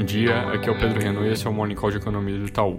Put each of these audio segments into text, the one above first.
Bom dia, aqui é o Pedro Renault e esse é o Morning Call de Economia do Itaú.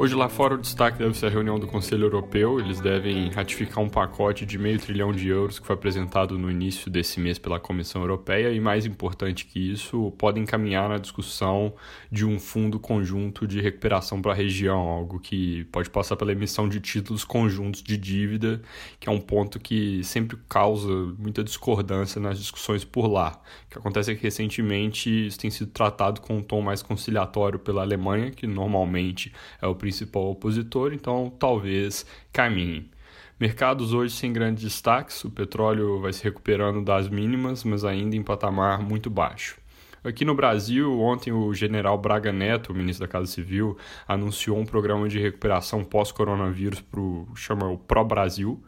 Hoje lá fora o destaque deve ser a reunião do Conselho Europeu. Eles devem ratificar um pacote de meio trilhão de euros que foi apresentado no início desse mês pela Comissão Europeia e, mais importante que isso, podem encaminhar na discussão de um fundo conjunto de recuperação para a região, algo que pode passar pela emissão de títulos conjuntos de dívida, que é um ponto que sempre causa muita discordância nas discussões por lá. O que acontece é que recentemente isso tem sido tratado com um tom mais conciliatório pela Alemanha, que normalmente é o principal opositor, então talvez caminhe. Mercados hoje sem grandes destaques, o petróleo vai se recuperando das mínimas, mas ainda em patamar muito baixo. Aqui no Brasil, ontem o general Braga Neto, ministro da Casa Civil, anunciou um programa de recuperação pós-coronavírus para o chama o Pro Brasil,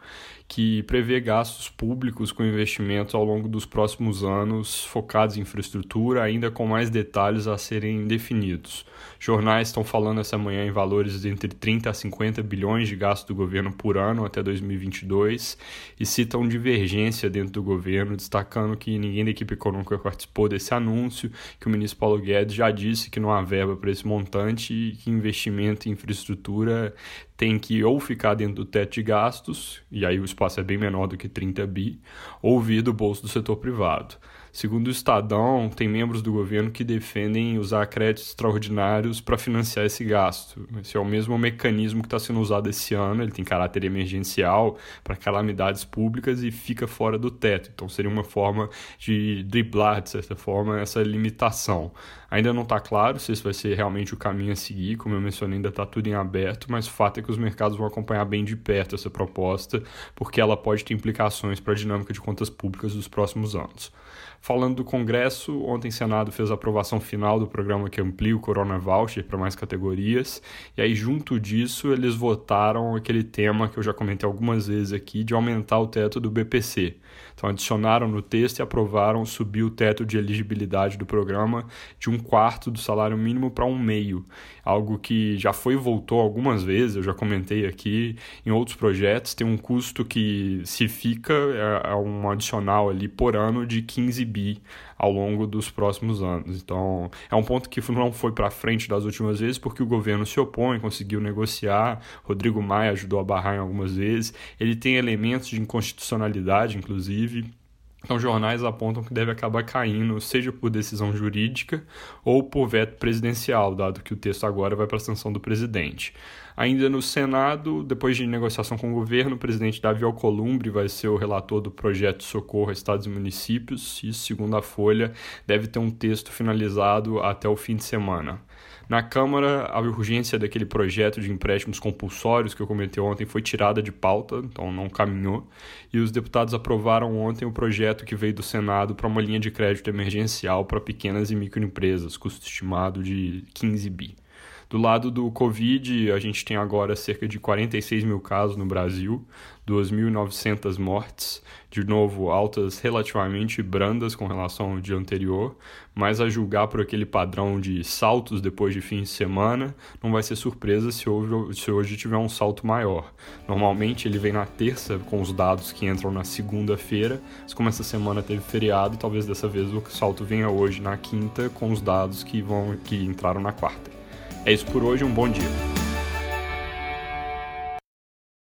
que prevê gastos públicos com investimentos ao longo dos próximos anos focados em infraestrutura, ainda com mais detalhes a serem definidos. Jornais estão falando essa manhã em valores de entre 30 a 50 bilhões de gastos do governo por ano até 2022 e citam divergência dentro do governo, destacando que ninguém da equipe econômica participou desse anúncio, que o ministro Paulo Guedes já disse que não há verba para esse montante e que investimento em infraestrutura tem que ou ficar dentro do teto de gastos, e aí o espaço é bem menor do que 30 bi, ou vir do bolso do setor privado. Segundo o Estadão, tem membros do governo que defendem usar créditos extraordinários para financiar esse gasto. Esse é o mesmo mecanismo que está sendo usado esse ano, ele tem caráter emergencial para calamidades públicas e fica fora do teto. Então seria uma forma de driblar, de certa forma, essa limitação. Ainda não está claro se esse vai ser realmente o caminho a seguir, como eu mencionei, ainda está tudo em aberto, mas o fato é que os mercados vão acompanhar bem de perto essa proposta, porque ela pode ter implicações para a dinâmica de contas públicas dos próximos anos. Falando do Congresso, ontem o Senado fez a aprovação final do programa que amplia o Corona Voucher para mais categorias, e aí, junto disso, eles votaram aquele tema que eu já comentei algumas vezes aqui, de aumentar o teto do BPC. Então, adicionaram no texto e aprovaram subir o teto de elegibilidade do programa de um quarto do salário mínimo para um meio, algo que já foi e voltou algumas vezes, eu já comentei aqui em outros projetos, tem um custo que se fica, é, é um adicional ali por ano de 15 bi ao longo dos próximos anos. Então, é um ponto que não foi para frente das últimas vezes porque o governo se opõe, conseguiu negociar, Rodrigo Maia ajudou a barrar em algumas vezes, ele tem elementos de inconstitucionalidade, inclusive, então, jornais apontam que deve acabar caindo, seja por decisão jurídica ou por veto presidencial, dado que o texto agora vai para a sanção do presidente. Ainda no Senado, depois de negociação com o governo, o presidente Davi Alcolumbre vai ser o relator do projeto socorro a estados e municípios e, segundo a Folha, deve ter um texto finalizado até o fim de semana. Na Câmara, a urgência daquele projeto de empréstimos compulsórios que eu comentei ontem foi tirada de pauta, então não caminhou, e os deputados aprovaram ontem o projeto que veio do Senado para uma linha de crédito emergencial para pequenas e microempresas, custo estimado de 15 bi. Do lado do Covid, a gente tem agora cerca de 46 mil casos no Brasil, 2.900 mortes, de novo altas relativamente brandas com relação ao dia anterior, mas a julgar por aquele padrão de saltos depois de fim de semana, não vai ser surpresa se hoje, se hoje tiver um salto maior. Normalmente ele vem na terça com os dados que entram na segunda-feira, mas como essa semana teve feriado, talvez dessa vez o salto venha hoje na quinta com os dados que vão que entraram na quarta. É isso por hoje, um bom dia.